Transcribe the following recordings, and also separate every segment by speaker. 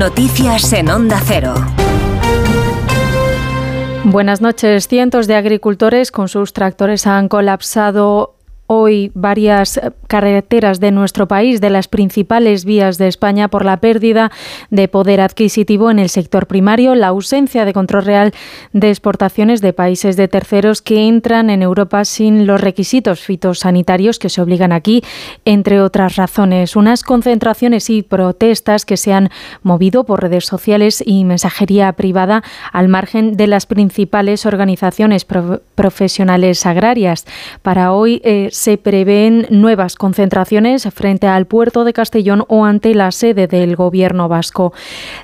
Speaker 1: Noticias en Onda Cero.
Speaker 2: Buenas noches. Cientos de agricultores con sus tractores han colapsado hoy varias carreteras de nuestro país, de las principales vías de España, por la pérdida de poder adquisitivo en el sector primario, la ausencia de control real de exportaciones de países de terceros que entran en Europa sin los requisitos fitosanitarios que se obligan aquí, entre otras razones. Unas concentraciones y protestas que se han movido por redes sociales y mensajería privada al margen de las principales organizaciones profesionales agrarias. Para hoy eh, se prevén nuevas concentraciones frente al puerto de Castellón o ante la sede del Gobierno vasco.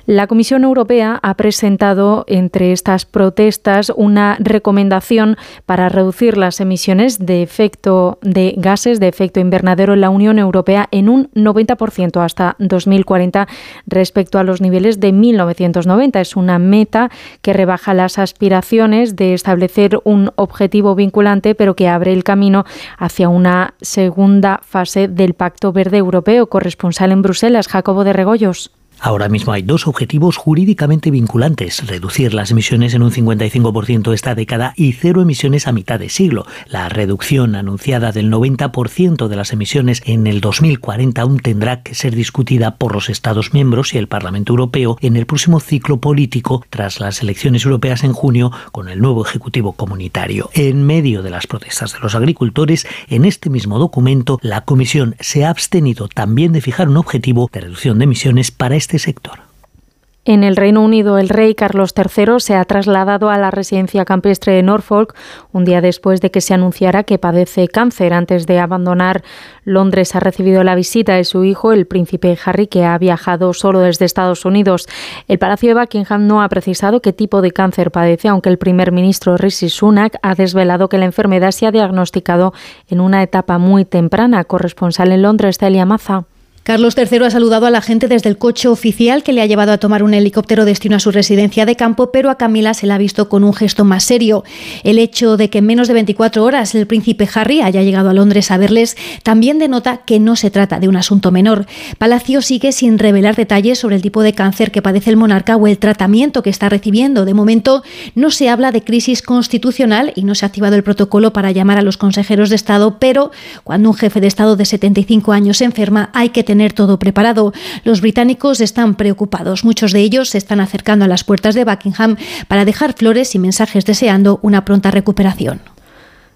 Speaker 2: La Comisión Europea ha presentado entre estas protestas una recomendación para reducir las emisiones de efecto de gases de efecto invernadero en la Unión Europea en un 90% hasta 2040 respecto a los niveles de 1990. Es una meta que rebaja las aspiraciones de establecer un objetivo vinculante, pero que abre el camino hacia una segunda fase del Pacto Verde Europeo. Corresponsal en Bruselas, Jacobo de Regoyos.
Speaker 3: Ahora mismo hay dos objetivos jurídicamente vinculantes, reducir las emisiones en un 55% esta década y cero emisiones a mitad de siglo. La reducción anunciada del 90% de las emisiones en el 2040 aún tendrá que ser discutida por los Estados miembros y el Parlamento Europeo en el próximo ciclo político tras las elecciones europeas en junio con el nuevo Ejecutivo Comunitario. En medio de las protestas de los agricultores, en este mismo documento la Comisión se ha abstenido también de fijar un objetivo de reducción de emisiones para este este.
Speaker 2: En el Reino Unido, el rey Carlos III se ha trasladado a la residencia campestre de Norfolk un día después de que se anunciara que padece cáncer. Antes de abandonar Londres, ha recibido la visita de su hijo, el príncipe Harry, que ha viajado solo desde Estados Unidos. El Palacio de Buckingham no ha precisado qué tipo de cáncer padece, aunque el primer ministro Rishi Sunak ha desvelado que la enfermedad se ha diagnosticado en una etapa muy temprana. Corresponsal en Londres, Celia Maza.
Speaker 4: Carlos III ha saludado a la gente desde el coche oficial que le ha llevado a tomar un helicóptero destino a su residencia de campo, pero a Camila se la ha visto con un gesto más serio. El hecho de que en menos de 24 horas el príncipe Harry haya llegado a Londres a verles también denota que no se trata de un asunto menor. Palacio sigue sin revelar detalles sobre el tipo de cáncer que padece el monarca o el tratamiento que está recibiendo. De momento no se habla de crisis constitucional y no se ha activado el protocolo para llamar a los consejeros de Estado, pero cuando un jefe de Estado de 75 años se enferma hay que tener tener todo preparado. Los británicos están preocupados. Muchos de ellos se están acercando a las puertas de Buckingham para dejar flores y mensajes deseando una pronta recuperación.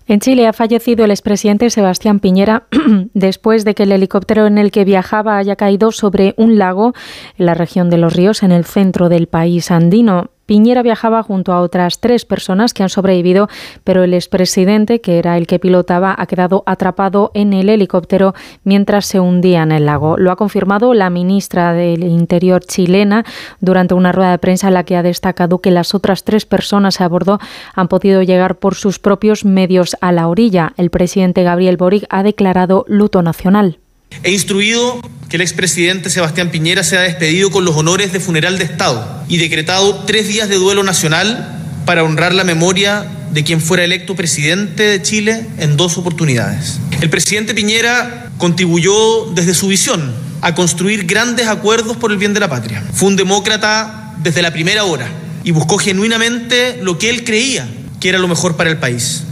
Speaker 2: En Chile ha fallecido el expresidente Sebastián Piñera después de que el helicóptero en el que viajaba haya caído sobre un lago en la región de Los Ríos, en el centro del país andino. Piñera viajaba junto a otras tres personas que han sobrevivido, pero el expresidente, que era el que pilotaba, ha quedado atrapado en el helicóptero mientras se hundía en el lago. Lo ha confirmado la ministra del Interior chilena durante una rueda de prensa en la que ha destacado que las otras tres personas a bordo han podido llegar por sus propios medios a la orilla. El presidente Gabriel Boric ha declarado luto nacional.
Speaker 5: He instruido que el expresidente Sebastián Piñera sea despedido con los honores de funeral de Estado y decretado tres días de duelo nacional para honrar la memoria de quien fuera electo presidente de Chile en dos oportunidades. El presidente Piñera contribuyó desde su visión a construir grandes acuerdos por el bien de la patria. Fue un demócrata desde la primera hora y buscó genuinamente lo que él creía que era lo mejor para el país.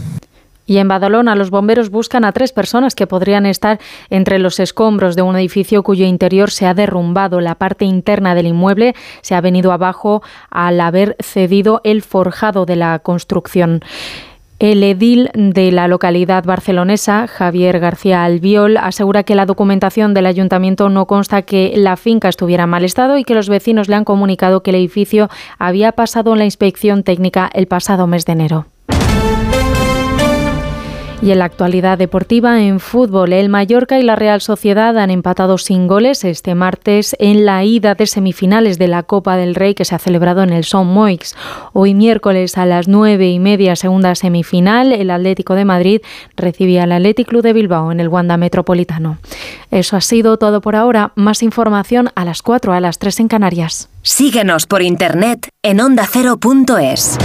Speaker 2: Y en Badalona los bomberos buscan a tres personas que podrían estar entre los escombros de un edificio cuyo interior se ha derrumbado. La parte interna del inmueble se ha venido abajo al haber cedido el forjado de la construcción. El edil de la localidad barcelonesa, Javier García Albiol, asegura que la documentación del ayuntamiento no consta que la finca estuviera en mal estado y que los vecinos le han comunicado que el edificio había pasado la inspección técnica el pasado mes de enero. Y en la actualidad deportiva, en fútbol, el Mallorca y la Real Sociedad han empatado sin goles este martes en la ida de semifinales de la Copa del Rey que se ha celebrado en el Son Moix. Hoy miércoles a las nueve y media, segunda semifinal, el Atlético de Madrid recibía al Athletic Club de Bilbao en el Wanda Metropolitano. Eso ha sido todo por ahora. Más información a las cuatro, a las tres en Canarias.
Speaker 1: Síguenos por internet en ondacero.es.